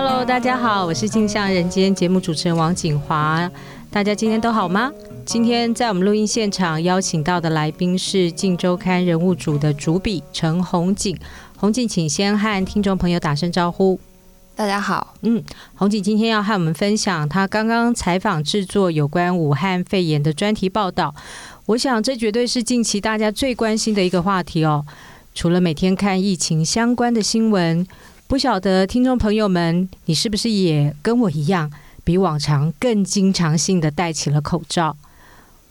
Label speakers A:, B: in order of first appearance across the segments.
A: Hello，大家好，我是镜像人间节目主持人王景华。大家今天都好吗？今天在我们录音现场邀请到的来宾是《镜周刊》人物组的主笔陈红景。红景，请先和听众朋友打声招呼。
B: 大家好，
A: 嗯，红景今天要和我们分享他刚刚采访制作有关武汉肺炎的专题报道。我想这绝对是近期大家最关心的一个话题哦。除了每天看疫情相关的新闻，不晓得听众朋友们，你是不是也跟我一样，比往常更经常性的戴起了口罩？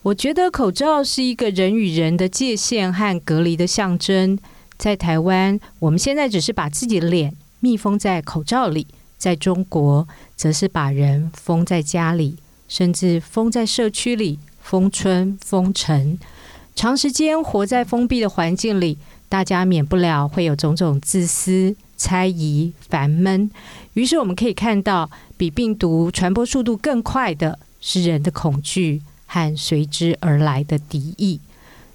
A: 我觉得口罩是一个人与人的界限和隔离的象征。在台湾，我们现在只是把自己的脸密封在口罩里；在中国，则是把人封在家里，甚至封在社区里，封村封城，长时间活在封闭的环境里。大家免不了会有种种自私、猜疑、烦闷，于是我们可以看到，比病毒传播速度更快的是人的恐惧和随之而来的敌意。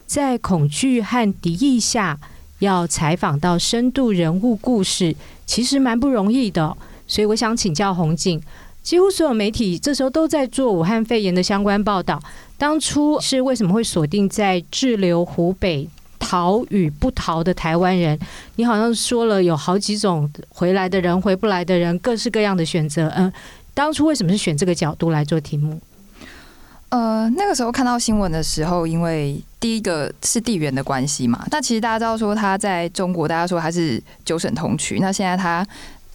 A: 在恐惧和敌意下，要采访到深度人物故事，其实蛮不容易的。所以我想请教宏景，几乎所有媒体这时候都在做武汉肺炎的相关报道，当初是为什么会锁定在滞留湖北？逃与不逃的台湾人，你好像说了有好几种回来的人、回不来的人，各式各样的选择。嗯，当初为什么是选这个角度来做题目？
B: 呃，那个时候看到新闻的时候，因为第一个是地缘的关系嘛。那其实大家知道说他在中国，大家说他是九省同区，那现在他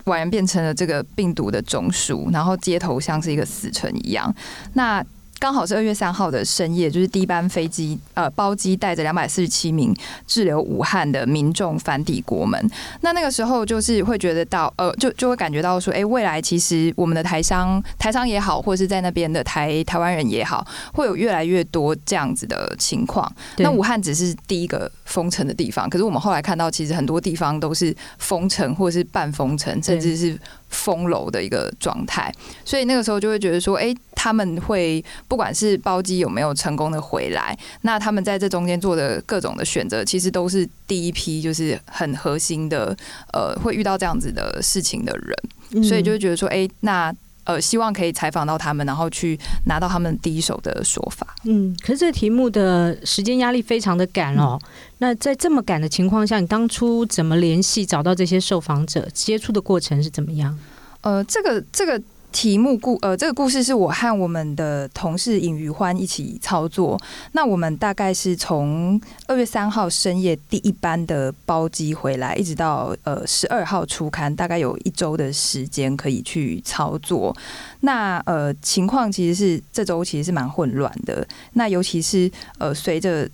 B: 宛然变成了这个病毒的中枢，然后街头像是一个死城一样。那刚好是二月三号的深夜，就是第一班飞机，呃，包机带着两百四十七名滞留武汉的民众返抵国门。那那个时候就是会觉得到，呃，就就会感觉到说，哎，未来其实我们的台商、台商也好，或是在那边的台台湾人也好，会有越来越多这样子的情况。那武汉只是第一个封城的地方，可是我们后来看到，其实很多地方都是封城，或是半封城，甚至是。封楼的一个状态，所以那个时候就会觉得说，哎，他们会不管是包机有没有成功的回来，那他们在这中间做的各种的选择，其实都是第一批就是很核心的，呃，会遇到这样子的事情的人，所以就会觉得说，哎，那。呃，希望可以采访到他们，然后去拿到他们第一手的说法。
A: 嗯，可是这个题目的时间压力非常的赶哦。嗯、那在这么赶的情况下，你当初怎么联系找到这些受访者？接触的过程是怎么样？
B: 呃，这个这个。题目故呃，这个故事是我和我们的同事尹余欢一起操作。那我们大概是从二月三号深夜第一班的包机回来，一直到呃十二号出刊，大概有一周的时间可以去操作。那呃情况其实是这周其实是蛮混乱的。那尤其是呃随着。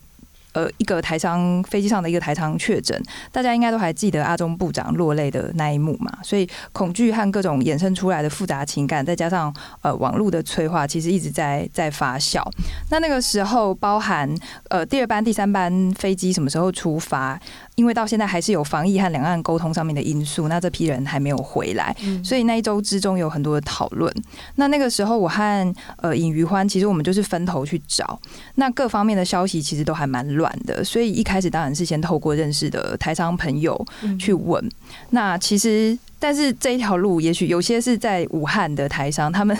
B: 呃，一个台商飞机上的一个台商确诊，大家应该都还记得阿中部长落泪的那一幕嘛？所以恐惧和各种衍生出来的复杂情感，再加上呃网络的催化，其实一直在在发酵。那那个时候，包含呃第二班、第三班飞机什么时候出发？因为到现在还是有防疫和两岸沟通上面的因素，那这批人还没有回来，所以那一周之中有很多的讨论。那那个时候，我和呃尹余欢，其实我们就是分头去找，那各方面的消息其实都还蛮乱的，所以一开始当然是先透过认识的台商朋友去问。那其实，但是这一条路，也许有些是在武汉的台商，他们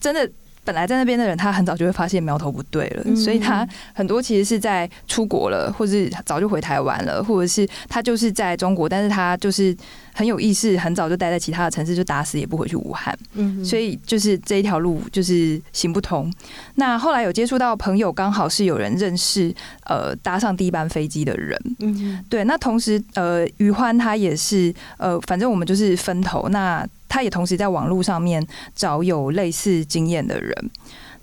B: 真的。本来在那边的人，他很早就会发现苗头不对了，所以他很多其实是在出国了，或是早就回台湾了，或者是他就是在中国，但是他就是很有意识，很早就待在其他的城市，就打死也不回去武汉。嗯，所以就是这一条路就是行不通。那后来有接触到朋友，刚好是有人认识，呃，搭上第一班飞机的人。嗯，对。那同时，呃，于欢他也是，呃，反正我们就是分头那。他也同时在网络上面找有类似经验的人。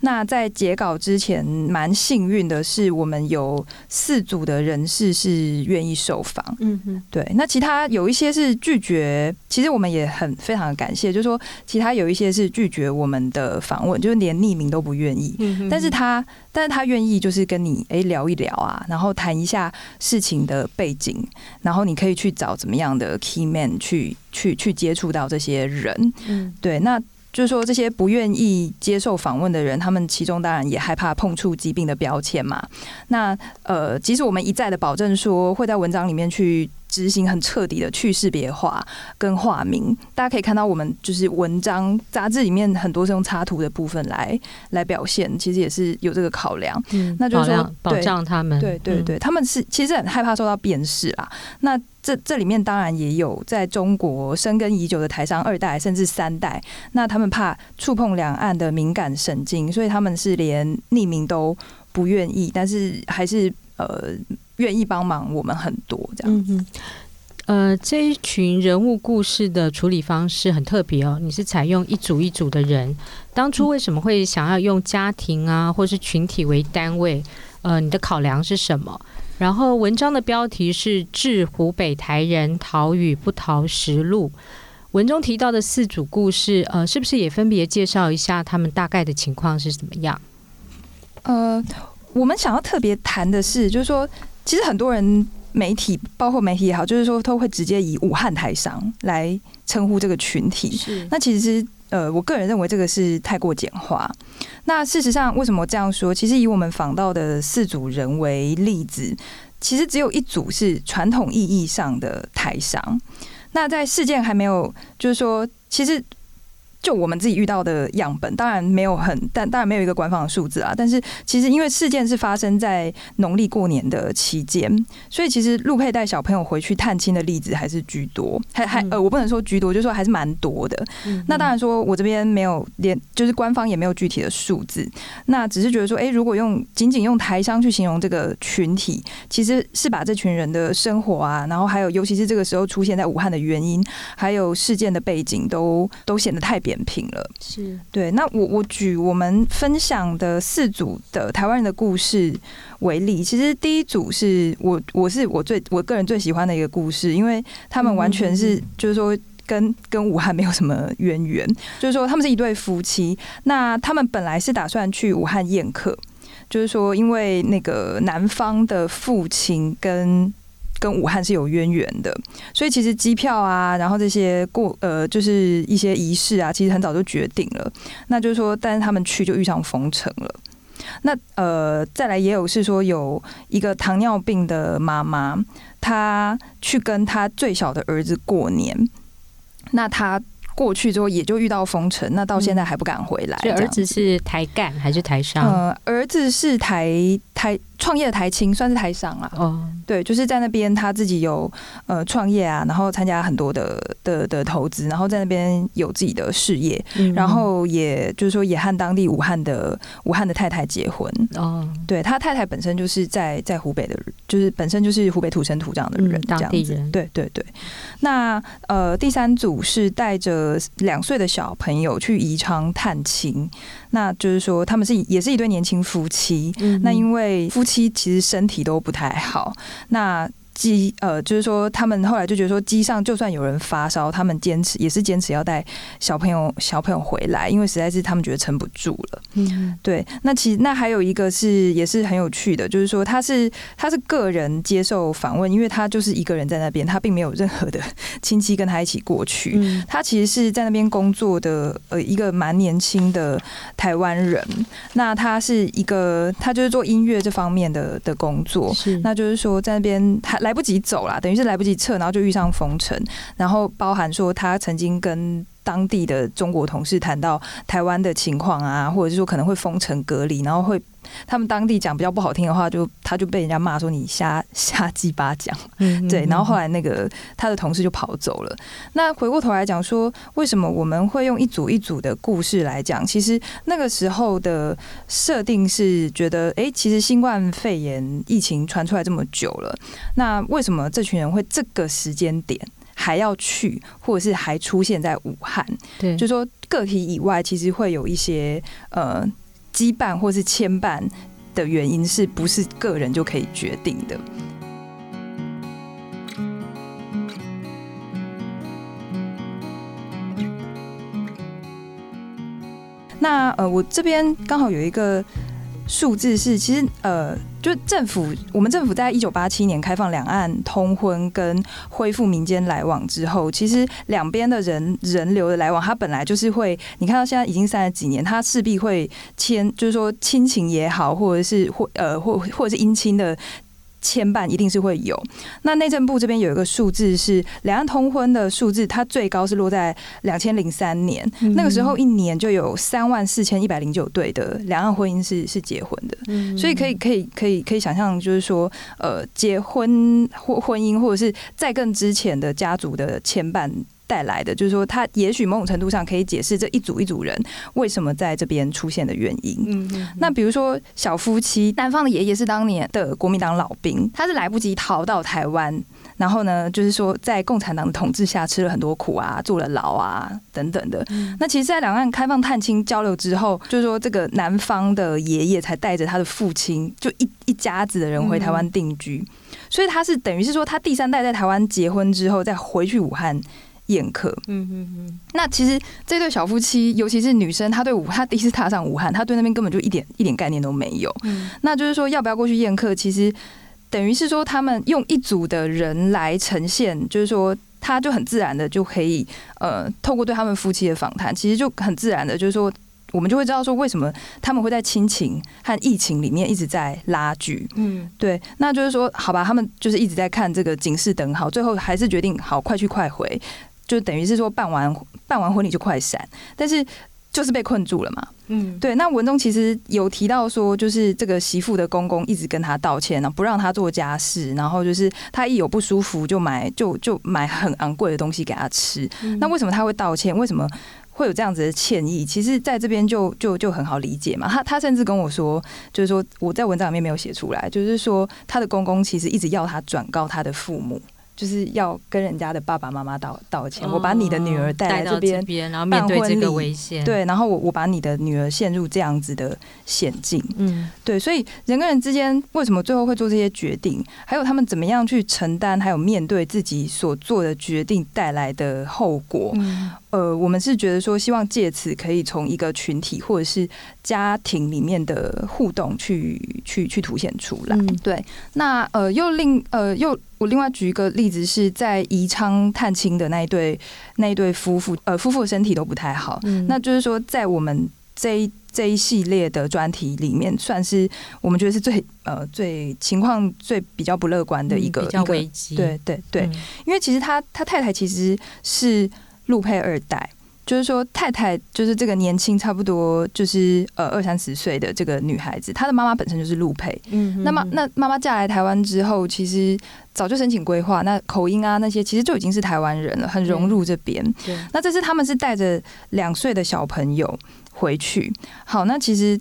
B: 那在截稿之前，蛮幸运的是，我们有四组的人士是愿意受访。嗯哼，对。那其他有一些是拒绝，其实我们也很非常的感谢，就是说其他有一些是拒绝我们的访问，就是连匿名都不愿意。嗯哼，但是他，但是他愿意就是跟你诶聊一聊啊，然后谈一下事情的背景，然后你可以去找怎么样的 key man 去去去接触到这些人。嗯，对。那。就是说，这些不愿意接受访问的人，他们其中当然也害怕碰触疾病的标签嘛。那呃，即使我们一再的保证说会在文章里面去执行很彻底的去识别化跟化名。大家可以看到，我们就是文章杂志里面很多是用插图的部分来来表现，其实也是有这个考量。
A: 嗯，
B: 那就是说
A: 保障他们，
B: 对对对，他们是其实很害怕受到辨识啊。那这这里面当然也有在中国深耕已久的台商二代甚至三代，那他们怕触碰两岸的敏感神经，所以他们是连匿名都不愿意，但是还是呃愿意帮忙我们很多这样子。
A: 嗯呃，这一群人物故事的处理方式很特别哦，你是采用一组一组的人，当初为什么会想要用家庭啊或是群体为单位？呃，你的考量是什么？然后文章的标题是《致湖北台人逃与不逃实录》，文中提到的四组故事，呃，是不是也分别介绍一下他们大概的情况是怎么样？
B: 呃，我们想要特别谈的是，就是说，其实很多人媒体，包括媒体也好，就是说都会直接以武汉台商来称呼这个群体。
A: 是，
B: 那其实。呃，我个人认为这个是太过简化。那事实上，为什么这样说？其实以我们访到的四组人为例子，其实只有一组是传统意义上的台商。那在事件还没有，就是说，其实。就我们自己遇到的样本，当然没有很，但当然没有一个官方的数字啊。但是其实因为事件是发生在农历过年的期间，所以其实陆佩带小朋友回去探亲的例子还是居多，还还呃，我不能说居多，就是说还是蛮多的。那当然说我这边没有连，就是官方也没有具体的数字。那只是觉得说，哎，如果用仅仅用台商去形容这个群体，其实是把这群人的生活啊，然后还有尤其是这个时候出现在武汉的原因，还有事件的背景，都都显得太。扁平了，
A: 是
B: 对。那我我举我们分享的四组的台湾人的故事为例，其实第一组是我我是我最我个人最喜欢的一个故事，因为他们完全是就是说跟跟武汉没有什么渊源，就是说他们是一对夫妻，那他们本来是打算去武汉宴客，就是说因为那个男方的父亲跟。跟武汉是有渊源的，所以其实机票啊，然后这些过呃，就是一些仪式啊，其实很早就决定了。那就是说，但是他们去就遇上封城了。那呃，再来也有是说有一个糖尿病的妈妈，她去跟她最小的儿子过年，那她过去之后也就遇到封城，那到现在还不敢回来。
A: 所以儿子是台干还是台商？
B: 呃，儿子是台台。创业的台青算是台商啊，哦，对，就是在那边他自己有呃创业啊，然后参加很多的的的投资，然后在那边有自己的事业，嗯、然后也就是说也和当地武汉的武汉的太太结婚。哦，对他太太本身就是在在湖北的，就是本身就是湖北土生土长的人，这样子，对对对。那呃第三组是带着两岁的小朋友去宜昌探亲。那就是说，他们是也是一对年轻夫妻。嗯、那因为夫妻其实身体都不太好，那。机呃，就是说，他们后来就觉得说，机上就算有人发烧，他们坚持也是坚持要带小朋友小朋友回来，因为实在是他们觉得撑不住了。嗯，对。那其实那还有一个是也是很有趣的，就是说他是他是个人接受访问，因为他就是一个人在那边，他并没有任何的 亲戚跟他一起过去。嗯，他其实是在那边工作的呃一个蛮年轻的台湾人。那他是一个他就是做音乐这方面的的工作，是那就是说在那边他。来来不及走啦，等于是来不及撤，然后就遇上封城，然后包含说他曾经跟当地的中国同事谈到台湾的情况啊，或者是说可能会封城隔离，然后会。他们当地讲比较不好听的话，就他就被人家骂说你瞎瞎鸡巴讲，嗯，对。然后后来那个他的同事就跑走了。那回过头来讲说，为什么我们会用一组一组的故事来讲？其实那个时候的设定是觉得，哎，其实新冠肺炎疫情传出来这么久了，那为什么这群人会这个时间点还要去，或者是还出现在武汉？对，就说个体以外，其实会有一些呃。羁绊或是牵绊的原因，是不是个人就可以决定的？那呃，我这边刚好有一个。数字是，其实呃，就政府，我们政府在一九八七年开放两岸通婚跟恢复民间来往之后，其实两边的人人流的来往，它本来就是会，你看到现在已经三十几年，它势必会牵，就是说亲情也好，或者是或呃或或者是姻亲的牵绊一定是会有。那内政部这边有一个数字是两岸通婚的数字，它最高是落在两千零三年，嗯、那个时候一年就有三万四千一百零九对的两岸婚姻是是结婚的，嗯、所以可以可以可以可以想象，就是说呃结婚或婚姻或者是在更之前的家族的牵绊。带来的就是说，他也许某种程度上可以解释这一组一组人为什么在这边出现的原因。嗯，嗯，那比如说小夫妻，男方的爷爷是当年的国民党老兵，他是来不及逃到台湾，然后呢，就是说在共产党的统治下吃了很多苦啊，坐了牢啊等等的。嗯、那其实，在两岸开放探亲交流之后，就是说这个男方的爷爷才带着他的父亲，就一一家子的人回台湾定居，嗯、所以他是等于是说，他第三代在台湾结婚之后，再回去武汉。宴客，嗯嗯嗯。那其实这对小夫妻，尤其是女生，她对武，她第一次踏上武汉，她对那边根本就一点一点概念都没有。嗯，那就是说要不要过去宴客，其实等于是说他们用一组的人来呈现，就是说他就很自然的就可以，呃，透过对他们夫妻的访谈，其实就很自然的，就是说我们就会知道说为什么他们会在亲情和疫情里面一直在拉锯。嗯，对。那就是说，好吧，他们就是一直在看这个警示灯号，最后还是决定好快去快回。就等于是说办完办完婚礼就快闪，但是就是被困住了嘛。嗯，对。那文中其实有提到说，就是这个媳妇的公公一直跟他道歉，然后不让他做家事，然后就是他一有不舒服就买就就买很昂贵的东西给他吃。嗯、那为什么他会道歉？为什么会有这样子的歉意？其实在这边就就就很好理解嘛。他他甚至跟我说，就是说我在文章里面没有写出来，就是说他的公公其实一直要他转告他的父母。就是要跟人家的爸爸妈妈道道歉。我把你的女儿带来这边，
A: 然后面对这个危险，
B: 对，然后我我把你的女儿陷入这样子的险境，嗯，对，所以人跟人之间为什么最后会做这些决定，还有他们怎么样去承担，还有面对自己所做的决定带来的后果，嗯，呃，我们是觉得说，希望借此可以从一个群体或者是家庭里面的互动去去去凸显出来，对，那呃又另呃又。我另外举一个例子，是在宜昌探亲的那一对那一对夫妇，呃，夫妇身体都不太好。嗯，那就是说，在我们这一这一系列的专题里面，算是我们觉得是最呃最情况最比较不乐观的一个、嗯、比较危机。对对对，嗯、因为其实他他太太其实是陆配二代。就是说，太太就是这个年轻，差不多就是呃二三十岁的这个女孩子，她的妈妈本身就是陆配。嗯那么那妈妈嫁来台湾之后，其实早就申请规划，那口音啊那些，其实就已经是台湾人了，很融入这边。对，那这次他们是带着两岁的小朋友回去。好，那其实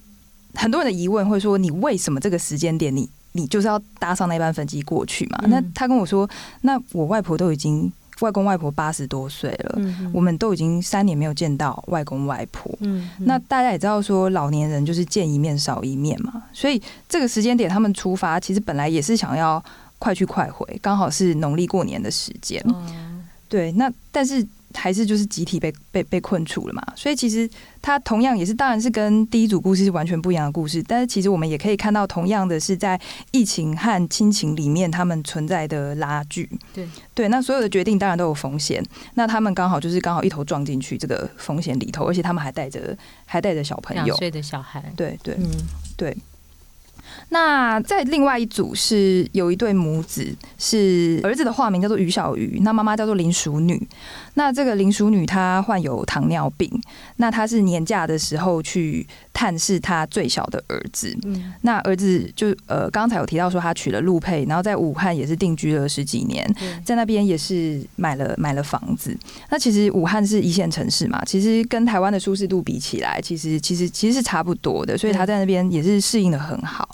B: 很多人的疑问会说，你为什么这个时间点，你你就是要搭上那班飞机过去嘛？嗯、那他跟我说，那我外婆都已经。外公外婆八十多岁了，嗯、我们都已经三年没有见到外公外婆。嗯、那大家也知道，说老年人就是见一面少一面嘛，所以这个时间点他们出发，其实本来也是想要快去快回，刚好是农历过年的时间。嗯、对，那但是。还是就是集体被被被困住了嘛，所以其实它同样也是，当然是跟第一组故事是完全不一样的故事。但是其实我们也可以看到，同样的是在疫情和亲情里面，他们存在的拉锯。对对，那所有的决定当然都有风险，那他们刚好就是刚好一头撞进去这个风险里头，而且他们还带着还带着小朋友，
A: 两岁的小孩。
B: 对对，嗯，对。那在另外一组是有一对母子，是儿子的化名叫做于小鱼，那妈妈叫做林淑女。那这个林淑女她患有糖尿病，那她是年假的时候去探视她最小的儿子。嗯，那儿子就呃刚才有提到说他娶了陆佩，然后在武汉也是定居了十几年，在那边也是买了买了房子。那其实武汉是一线城市嘛，其实跟台湾的舒适度比起来，其实其实其实是差不多的，所以他在那边也是适应的很好。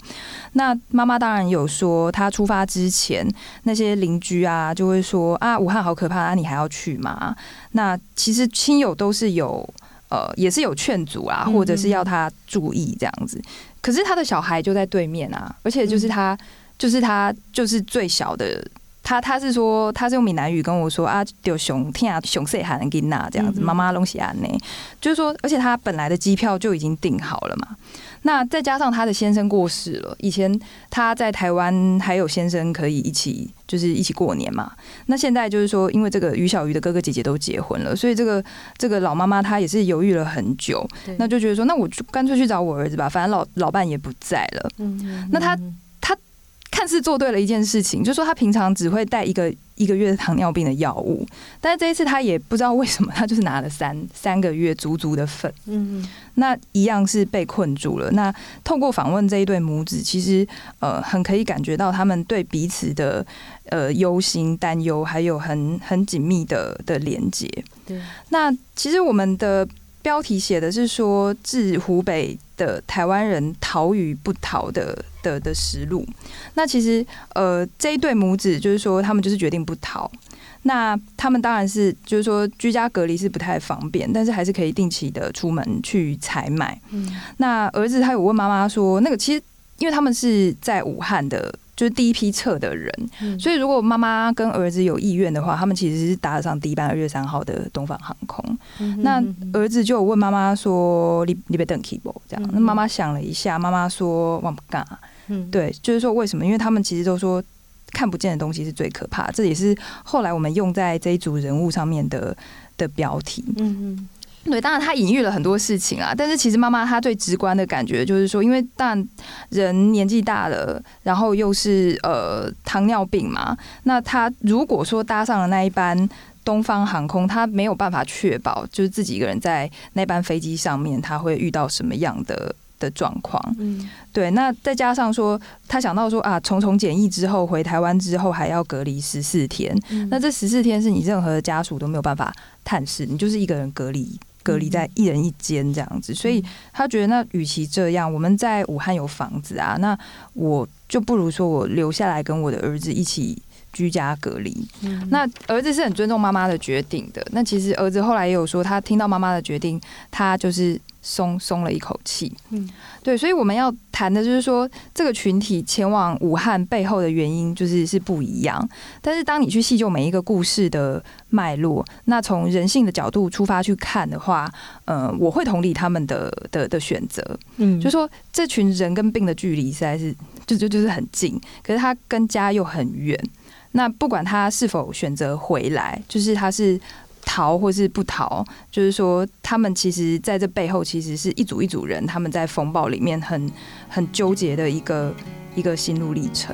B: 那妈妈当然有说，她出发之前那些邻居啊，就会说啊，武汉好可怕啊，你还要去吗？那其实亲友都是有呃，也是有劝阻啊，或者是要他注意这样子。可是他的小孩就在对面啊，而且就是他，就是他，就是最小的。他他是说，他是用闽南语跟我说啊，就熊听啊熊岁喊给那这样子，妈妈东西安呢，就是说，而且他本来的机票就已经订好了嘛。那再加上他的先生过世了，以前他在台湾还有先生可以一起，就是一起过年嘛。那现在就是说，因为这个于小鱼的哥哥姐姐都结婚了，所以这个这个老妈妈她也是犹豫了很久，那就觉得说，那我就干脆去找我儿子吧，反正老老伴也不在了。嗯，那他他看看似做对了一件事情，就是说他平常只会带一个一个月的糖尿病的药物，但是这一次他也不知道为什么，他就是拿了三三个月足足的份。嗯，那一样是被困住了。那透过访问这一对母子，其实呃很可以感觉到他们对彼此的呃忧心、担忧，还有很很紧密的的连接。对，那其实我们的标题写的是说，致湖北的台湾人逃与不逃的的的实录。那其实呃这一对母子就是说，他们就是决定不逃。那他们当然是就是说居家隔离是不太方便，但是还是可以定期的出门去采买。嗯，那儿子他有问妈妈说，那个其实因为他们是在武汉的。就是第一批撤的人，嗯、所以如果妈妈跟儿子有意愿的话，他们其实是搭得上第一班二月三号的东方航空。那儿子就有问妈妈说：“你你别等 keyboard 这样。嗯”那妈妈想了一下，妈妈说：“我不干。”嗯，对，就是说为什么？因为他们其实都说看不见的东西是最可怕，这也是后来我们用在这一组人物上面的的标题。嗯嗯。对，当然他隐喻了很多事情啊，但是其实妈妈她最直观的感觉就是说，因为当然人年纪大了，然后又是呃糖尿病嘛，那他如果说搭上了那一班东方航空，他没有办法确保就是自己一个人在那班飞机上面他会遇到什么样的的状况。嗯，对，那再加上说他想到说啊，重重检疫之后回台湾之后还要隔离十四天，嗯，那这十四天是你任何的家属都没有办法探视，你就是一个人隔离。隔离在一人一间这样子，所以他觉得那与其这样，我们在武汉有房子啊，那我就不如说我留下来跟我的儿子一起居家隔离。那儿子是很尊重妈妈的决定的。那其实儿子后来也有说，他听到妈妈的决定，他就是。松松了一口气，嗯，对，所以我们要谈的就是说，这个群体前往武汉背后的原因就是是不一样。但是当你去细究每一个故事的脉络，那从人性的角度出发去看的话，呃，我会同理他们的的的选择，嗯，就说这群人跟病的距离实在是就就就是很近，可是他跟家又很远。那不管他是否选择回来，就是他是。逃或是不逃，就是说，他们其实在这背后，其实是一组一组人，他们在风暴里面很很纠结的一个一个心路历程。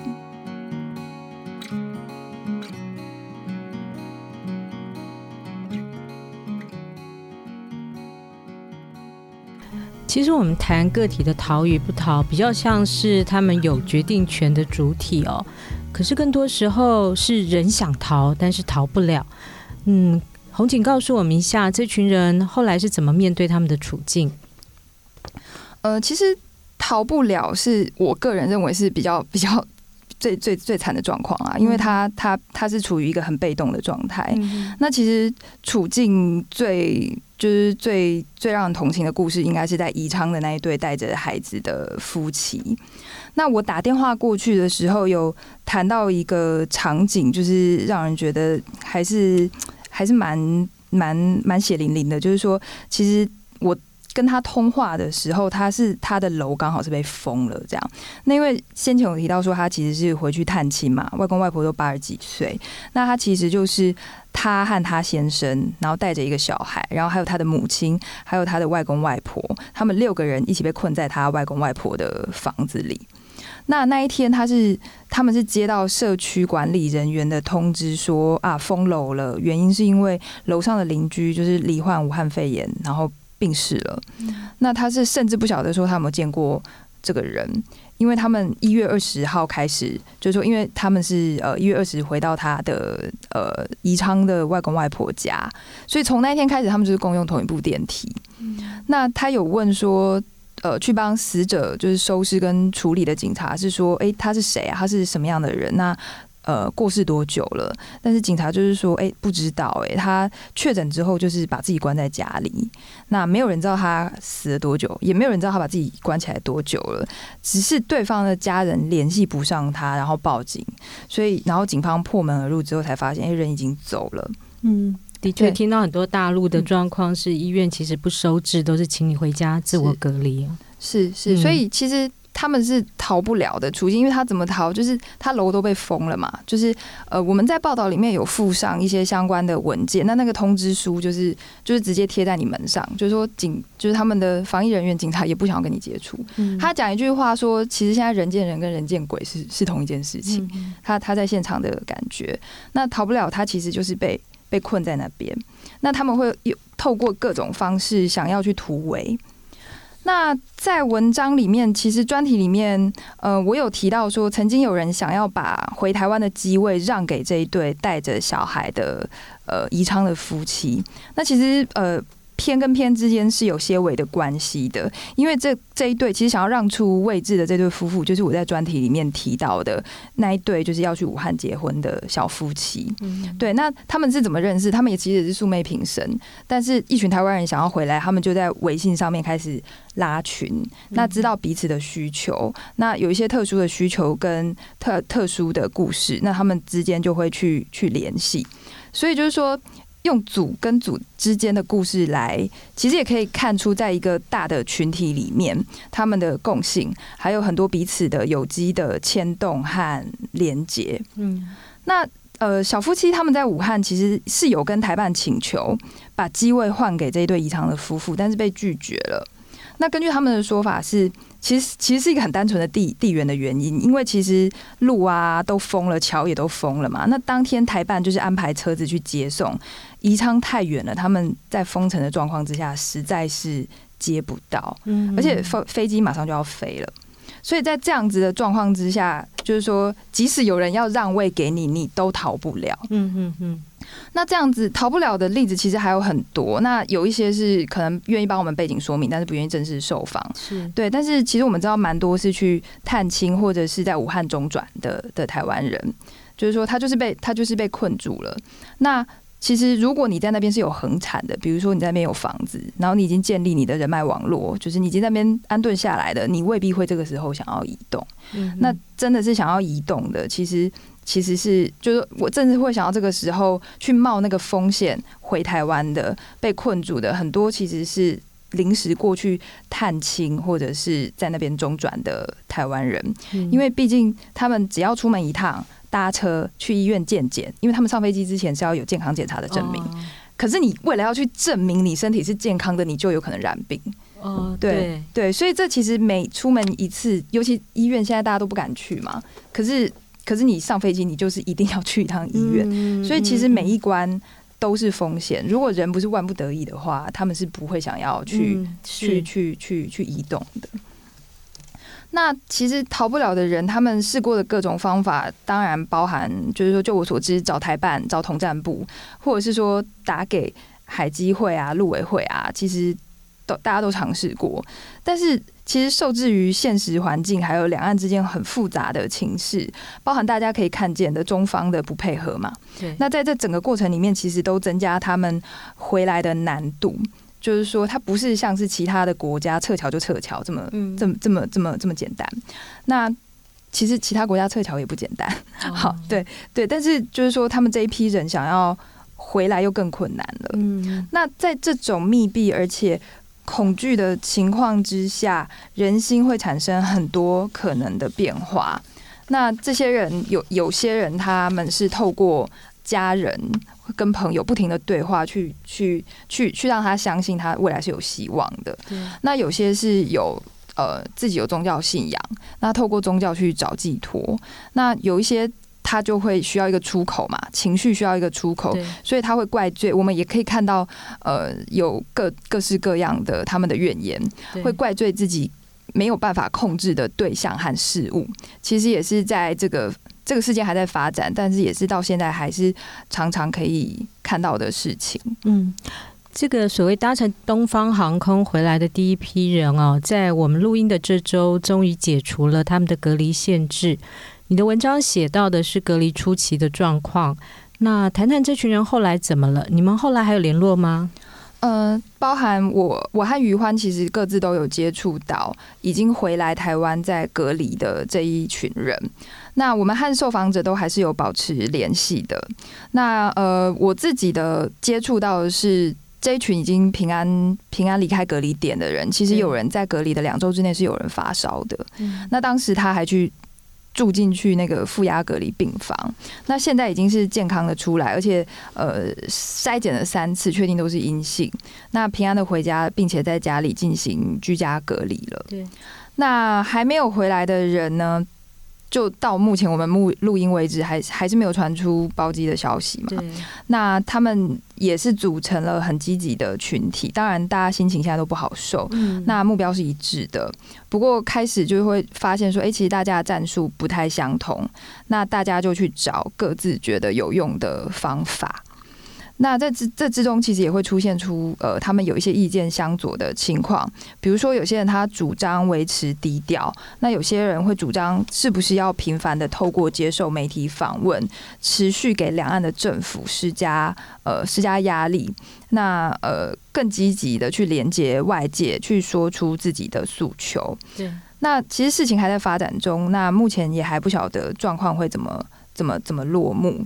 A: 其实我们谈个体的逃与不逃，比较像是他们有决定权的主体哦。可是更多时候是人想逃，但是逃不了。嗯。红警告诉我们一下，这群人后来是怎么面对他们的处境？
B: 呃，其实逃不了，是我个人认为是比较比较最最最惨的状况啊，因为他他他是处于一个很被动的状态。嗯、那其实处境最就是最最让人同情的故事，应该是在宜昌的那一对带着孩子的夫妻。那我打电话过去的时候，有谈到一个场景，就是让人觉得还是。还是蛮蛮蛮血淋淋的，就是说，其实我跟他通话的时候，他是他的楼刚好是被封了，这样。那因为先前有提到说，他其实是回去探亲嘛，外公外婆都八十几岁，那他其实就是他和他先生，然后带着一个小孩，然后还有他的母亲，还有他的外公外婆，他们六个人一起被困在他外公外婆的房子里。那那一天，他是他们是接到社区管理人员的通知说啊，封楼了，原因是因为楼上的邻居就是罹患武汉肺炎，然后病逝了。那他是甚至不晓得说他有没有见过这个人，因为他们一月二十号开始，就是说，因为他们是呃一月二十回到他的呃宜昌的外公外婆家，所以从那一天开始，他们就是共用同一部电梯。那他有问说。呃，去帮死者就是收尸跟处理的警察是说，哎、他是谁啊？他是什么样的人？那呃，过世多久了？但是警察就是说，哎、欸，不知道、欸。哎，他确诊之后就是把自己关在家里，那没有人知道他死了多久，也没有人知道他把自己关起来多久了。只是对方的家人联系不上他，然后报警，所以然后警方破门而入之后才发现，哎、欸，人已经走了。嗯。
A: 的确，听到很多大陆的状况是医院其实不收治，都是请你回家自我隔离。
B: 是是，所以其实他们是逃不了的处境，因为他怎么逃？就是他楼都被封了嘛。就是呃，我们在报道里面有附上一些相关的文件，那那个通知书就是就是直接贴在你门上，就是说警就是他们的防疫人员、警察也不想要跟你接触。嗯、他讲一句话说，其实现在人见人跟人见鬼是是同一件事情。嗯、他他在现场的感觉，那逃不了，他其实就是被被困在那边。那他们会有透过各种方式想要去突围。那在文章里面，其实专题里面，呃，我有提到说，曾经有人想要把回台湾的机位让给这一对带着小孩的呃宜昌的夫妻。那其实呃。篇跟偏之间是有些微的关系的，因为这这一对其实想要让出位置的这对夫妇，就是我在专题里面提到的那一对，就是要去武汉结婚的小夫妻。嗯，对，那他们是怎么认识？他们也其实也是素昧平生，但是一群台湾人想要回来，他们就在微信上面开始拉群，那知道彼此的需求，那有一些特殊的需求跟特特殊的故事，那他们之间就会去去联系，所以就是说。用组跟组之间的故事来，其实也可以看出，在一个大的群体里面，他们的共性，还有很多彼此的有机的牵动和连接。嗯，那呃，小夫妻他们在武汉其实是有跟台办请求，把机位换给这一对宜昌的夫妇，但是被拒绝了。那根据他们的说法是，其实其实是一个很单纯的地地缘的原因，因为其实路啊都封了，桥也都封了嘛。那当天台办就是安排车子去接送，宜昌太远了，他们在封城的状况之下，实在是接不到，嗯，而且飞飞机马上就要飞了，所以在这样子的状况之下，就是说，即使有人要让位给你，你都逃不了，嗯嗯嗯。那这样子逃不了的例子其实还有很多。那有一些是可能愿意帮我们背景说明，但是不愿意正式受访。是对，但是其实我们知道蛮多是去探亲或者是在武汉中转的的台湾人，就是说他就是被他就是被困住了。那其实如果你在那边是有恒产的，比如说你在那边有房子，然后你已经建立你的人脉网络，就是你已经在那边安顿下来的，你未必会这个时候想要移动。嗯，那真的是想要移动的，其实。其实是，就是我甚至会想要这个时候去冒那个风险回台湾的，被困住的很多，其实是临时过去探亲或者是在那边中转的台湾人，因为毕竟他们只要出门一趟，搭车去医院健检，因为他们上飞机之前是要有健康检查的证明。可是你为了要去证明你身体是健康的，你就有可能染病。哦，对对，所以这其实每出门一次，尤其医院现在大家都不敢去嘛，可是。可是你上飞机，你就是一定要去一趟医院，嗯、所以其实每一关都是风险。如果人不是万不得已的话，他们是不会想要去、嗯、去去去去移动的。那其实逃不了的人，他们试过的各种方法，当然包含就是说，就我所知，找台办、找统战部，或者是说打给海基会啊、陆委会啊，其实都大家都尝试过，但是。其实受制于现实环境，还有两岸之间很复杂的情势，包含大家可以看见的中方的不配合嘛。对。那在这整个过程里面，其实都增加他们回来的难度。就是说，它不是像是其他的国家撤侨就撤侨这么、嗯、这么这么这么这么简单。那其实其他国家撤侨也不简单。哦、好，对对，但是就是说，他们这一批人想要回来又更困难了。嗯。那在这种密闭而且恐惧的情况之下，人心会产生很多可能的变化。那这些人有有些人，他们是透过家人跟朋友不停的对话去，去去去去让他相信他未来是有希望的。那有些是有呃自己有宗教信仰，那透过宗教去找寄托。那有一些。他就会需要一个出口嘛，情绪需要一个出口，所以他会怪罪。我们也可以看到，呃，有各各式各样的他们的怨言，会怪罪自己没有办法控制的对象和事物。其实也是在这个这个世界还在发展，但是也是到现在还是常常可以看到的事情。嗯，这个所谓搭乘东方航空回来的第一批人哦，在我们录音的这周，终于解除了他们的隔离限制。你的文章写到的是隔离初期的状况，那谈谈这群人后来怎么了？你们后来还有联络吗？呃，包含我，我和余欢其实各自都有接触到已经回来台湾在隔离的这一群人。那我们和受访者都还是有保持联系的。那呃，我自己的接触到的是这一群已经平安平安离开隔离点的人，其实有人在隔离的两周之内是有人发烧的。嗯、那当时他还去住进去那个负压隔离病房，那现在已经是健康的出来，而且呃筛检了三次，确定都是阴性。那平安的回家，并且在家里进行居家隔离了。对，那还没有回来的人呢？就到目前我们录录音为止，还还是没有传出包机的消息嘛？那他们也是组成了很积极的群体，当然大家心情现在都不好受。嗯。那目标是一致的，不过开始就会发现说，哎，其实大家的战术不太相同，那大家就去找各自觉得有用的方法。那在这这之中，其实也会出现出呃，他们有一些意见相左的情况。比如说，有些人他主张维持低调，那有些人会主张是不是要频繁的透过接受媒体访问，持续给两岸的政府施加呃施加压力。那呃更积极的去连接外界，去说出自己的诉求。对。那其实事情还在发展中，那目前也还不晓得状况会怎么怎么怎么落幕。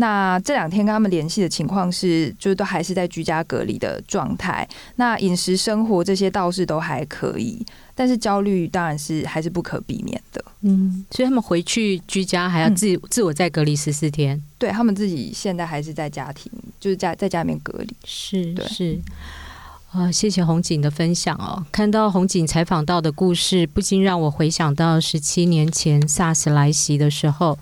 B: 那这两天跟他们联系的情况是，就是都还是在居家隔离的状态。那饮食生活这些倒是都还可以，但是焦虑当然是还是不可避免的。
A: 嗯，所以他们回去居家还要自、嗯、自我再隔离十四天。
B: 对，他们自己现在还是在家庭，就是家在家里面隔离。
A: 是，对是。啊，谢谢红警的分享哦。看到红警采访到的故事，不禁让我回想到十七年前 SARS 来袭的时候。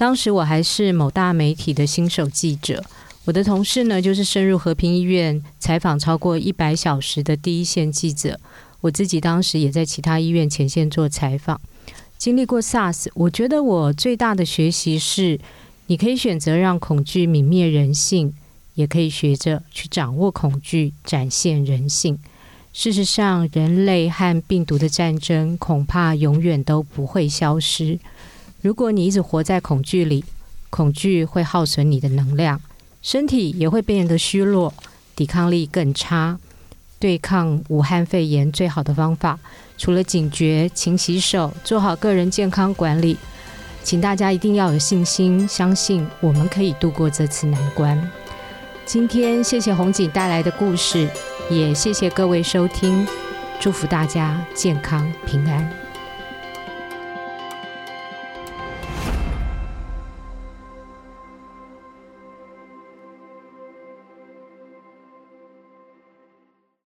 A: 当时我还是某大媒体的新手记者，我的同事呢，就是深入和平医院采访超过一百小时的第一线记者。我自己当时也在其他医院前线做采访，经历过 SARS，我觉得我最大的学习是，你可以选择让恐惧泯灭人性，也可以学着去掌握恐惧，展现人性。事实上，人类和病毒的战争恐怕永远都不会消失。如果你一直活在恐惧里，恐惧会耗损你的能量，身体也会变得虚弱，抵抗力更差。对抗武汉肺炎最好的方法，除了警觉、勤洗手、做好个人健康管理，请大家一定要有信心，相信我们可以度过这次难关。今天谢谢红警带来的故事，也谢谢各位收听，祝福大家健康平安。